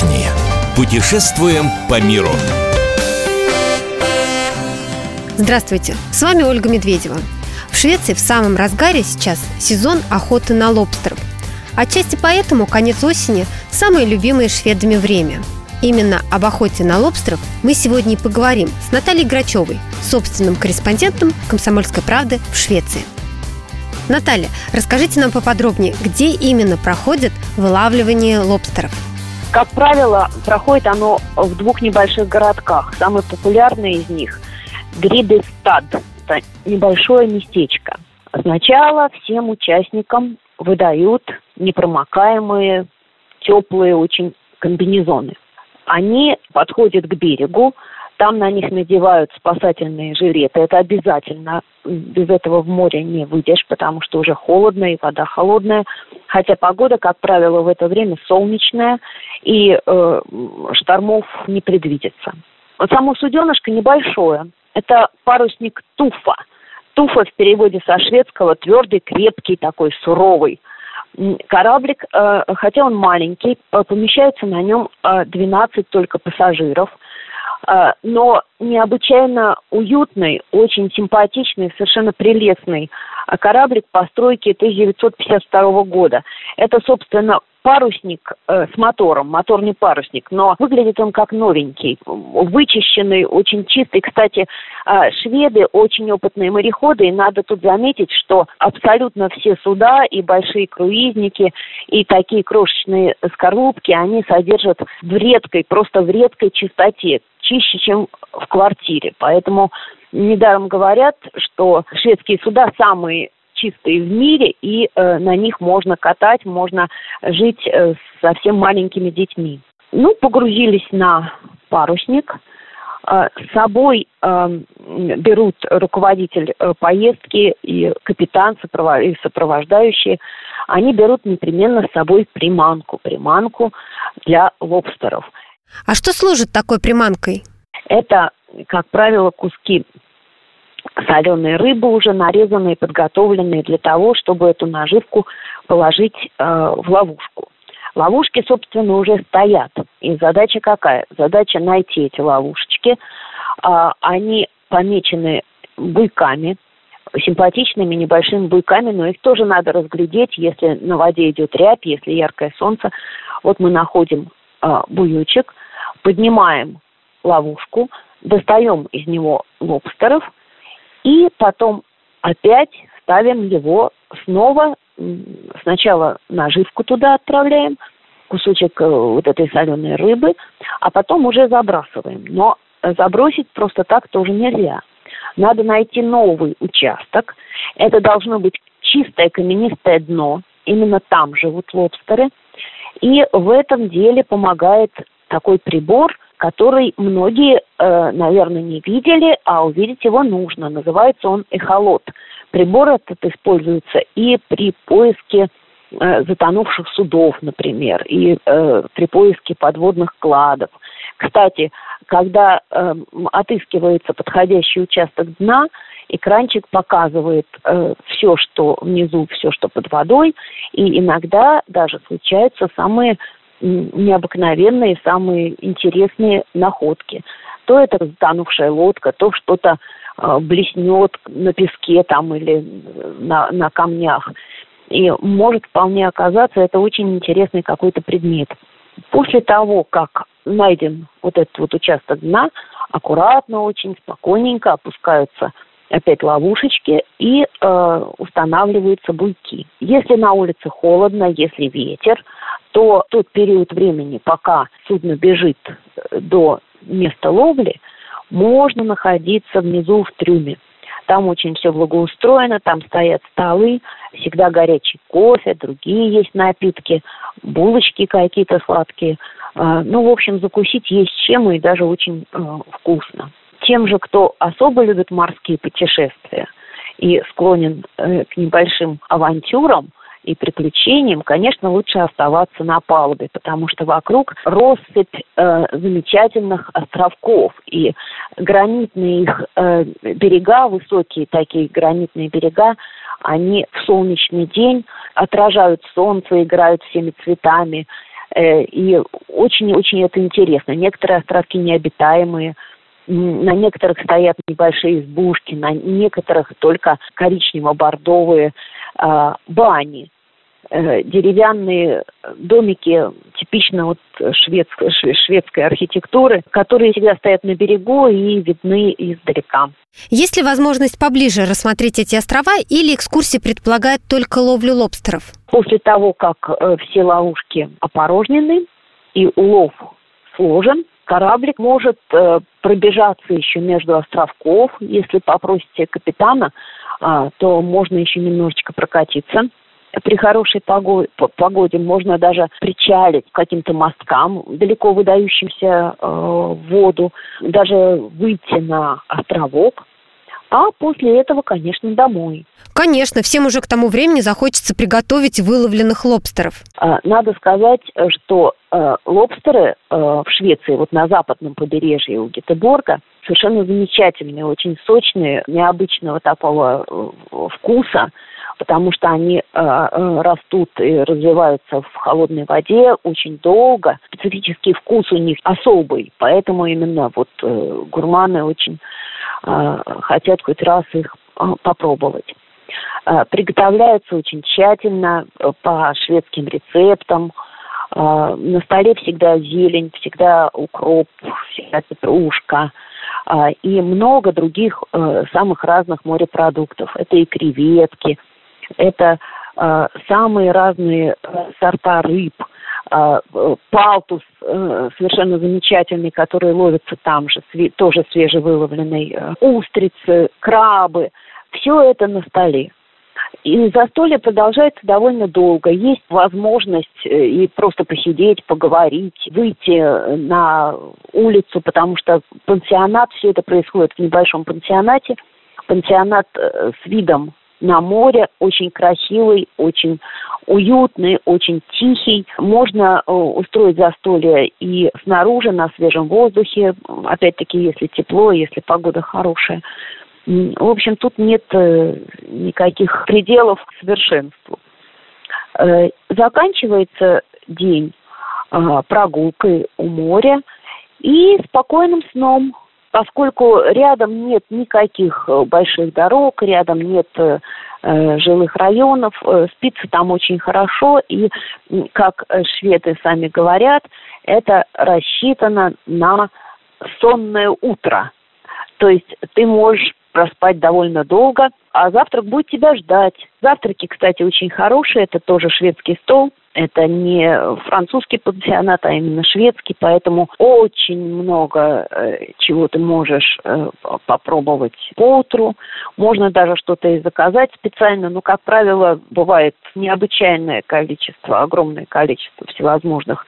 отдохни. Путешествуем по миру. Здравствуйте, с вами Ольга Медведева. В Швеции в самом разгаре сейчас сезон охоты на лобстеров. Отчасти поэтому конец осени – самое любимое шведами время. Именно об охоте на лобстеров мы сегодня и поговорим с Натальей Грачевой, собственным корреспондентом «Комсомольской правды» в Швеции. Наталья, расскажите нам поподробнее, где именно проходит вылавливание лобстеров – как правило, проходит оно в двух небольших городках. Самый популярный из них – Гридестад. Это небольшое местечко. Сначала всем участникам выдают непромокаемые, теплые очень комбинезоны. Они подходят к берегу, там на них надевают спасательные жилеты. Это обязательно. Без этого в море не выйдешь, потому что уже холодно и вода холодная. Хотя погода, как правило, в это время солнечная, и э, штормов не предвидится. Вот само суденышко небольшое. Это парусник Туфа. Туфа в переводе со шведского твердый, крепкий, такой суровый. Кораблик, э, хотя он маленький, э, помещается на нем 12 э, только пассажиров – но необычайно уютный, очень симпатичный, совершенно прелестный а, кораблик постройки 1952 года. Это, собственно, парусник э, с мотором, мотор не парусник, но выглядит он как новенький, вычищенный, очень чистый. Кстати, э, шведы очень опытные мореходы, и надо тут заметить, что абсолютно все суда и большие круизники, и такие крошечные скорлупки, они содержат в редкой, просто в редкой чистоте чище, чем в квартире. Поэтому недаром говорят, что шведские суда самые чистые в мире, и э, на них можно катать, можно жить э, со совсем маленькими детьми. Ну, погрузились на парусник. Э, с собой э, берут руководитель э, поездки и капитан, сопров... и сопровождающие. Они берут непременно с собой приманку, приманку для лобстеров – а что служит такой приманкой? Это, как правило, куски соленой рыбы уже нарезанные, подготовленные для того, чтобы эту наживку положить э, в ловушку. Ловушки, собственно, уже стоят. И задача какая? Задача найти эти ловушечки. Э, они помечены буйками, симпатичными небольшими буйками, но их тоже надо разглядеть, если на воде идет рябь, если яркое солнце. Вот мы находим э, буючек, поднимаем ловушку, достаем из него лобстеров и потом опять ставим его снова, сначала наживку туда отправляем, кусочек э, вот этой соленой рыбы, а потом уже забрасываем. Но забросить просто так тоже нельзя. Надо найти новый участок. Это должно быть чистое каменистое дно. Именно там живут лобстеры. И в этом деле помогает такой прибор, который многие, э, наверное, не видели, а увидеть его нужно. Называется он эхолот. Прибор этот используется и при поиске э, затонувших судов, например, и э, при поиске подводных кладов. Кстати, когда э, отыскивается подходящий участок дна, экранчик показывает э, все, что внизу, все, что под водой, и иногда даже случаются самые необыкновенные, самые интересные находки. То это затонувшая лодка, то что-то э, блеснет на песке там или на, на камнях. И может вполне оказаться это очень интересный какой-то предмет. После того, как найден вот этот вот участок дна, аккуратно очень, спокойненько опускаются опять ловушечки и э, устанавливаются буйки. Если на улице холодно, если ветер, то тот период времени, пока судно бежит э, до места ловли, можно находиться внизу в трюме. Там очень все благоустроено, там стоят столы, всегда горячий кофе, другие есть напитки, булочки какие-то сладкие. Э, ну, в общем, закусить есть чем и даже очень э, вкусно. Тем же, кто особо любит морские путешествия и склонен э, к небольшим авантюрам и приключениям, конечно, лучше оставаться на палубе, потому что вокруг россыпь э, замечательных островков. И гранитные их э, берега, высокие такие гранитные берега, они в солнечный день отражают солнце, играют всеми цветами, Э, и очень-очень это интересно. Некоторые островки необитаемые, на некоторых стоят небольшие избушки, на некоторых только коричнево-бордовые бани, э, деревянные домики типично вот шведской, шведской архитектуры, которые всегда стоят на берегу и видны издалека. Есть ли возможность поближе рассмотреть эти острова или экскурсии предполагают только ловлю лобстеров? После того, как э, все ловушки опорожнены и улов сложен, кораблик может э, пробежаться еще между островков. Если попросите капитана, э, то можно еще немножечко прокатиться. При хорошей погоде, погоде можно даже причалить к каким-то мосткам, далеко выдающимся э, воду, даже выйти на островок а после этого, конечно, домой. Конечно, всем уже к тому времени захочется приготовить выловленных лобстеров. А, надо сказать, что э, лобстеры э, в Швеции, вот на западном побережье у Гетеборга, совершенно замечательные, очень сочные, необычного такого э, вкуса, потому что они растут и развиваются в холодной воде очень долго. Специфический вкус у них особый, поэтому именно вот гурманы очень хотят хоть раз их попробовать. Приготовляются очень тщательно э, по шведским рецептам. На столе всегда зелень, всегда укроп, всегда петрушка и много других э, самых разных морепродуктов. Это и креветки, это самые разные э, сорта рыб – а, палтус э, совершенно замечательный, который ловится там же, тоже свежевыловленный, э, устрицы, крабы. Все это на столе. И застолье продолжается довольно долго. Есть возможность э, и просто посидеть, поговорить, выйти на улицу, потому что пансионат, все это происходит в небольшом пансионате. Пансионат с видом на море, очень красивый, очень уютный, очень тихий. Можно э, устроить застолье и снаружи, на свежем воздухе, опять-таки, если тепло, если погода хорошая. В общем, тут нет э, никаких пределов к совершенству. Э, заканчивается день прогулкой у моря и спокойным сном поскольку рядом нет никаких э, больших дорог, рядом нет э, э, жилых районов, спится там очень хорошо, и, как шведы сами говорят, это рассчитано на сонное утро. То есть ты можешь проспать довольно долго, а завтрак будет тебя ждать. Завтраки, кстати, очень хорошие, это тоже шведский стол, это не французский пансионат, а именно шведский, поэтому очень много э, чего ты можешь э, попробовать по утру. Можно даже что-то и заказать специально, но, как правило, бывает необычайное количество, огромное количество всевозможных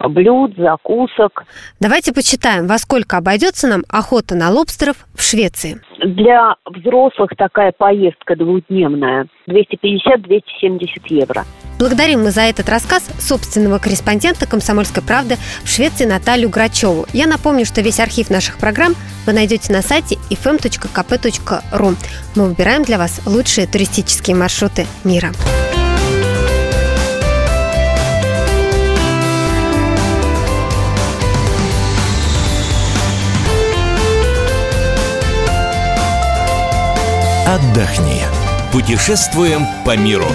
блюд, закусок. Давайте почитаем, во сколько обойдется нам охота на лобстеров в Швеции. Для взрослых такая поездка двухдневная 250-270 евро. Благодарим мы за этот рассказ собственного корреспондента «Комсомольской правды» в Швеции Наталью Грачеву. Я напомню, что весь архив наших программ вы найдете на сайте fm.kp.ru. Мы выбираем для вас лучшие туристические маршруты мира. Отдохни. Путешествуем по миру.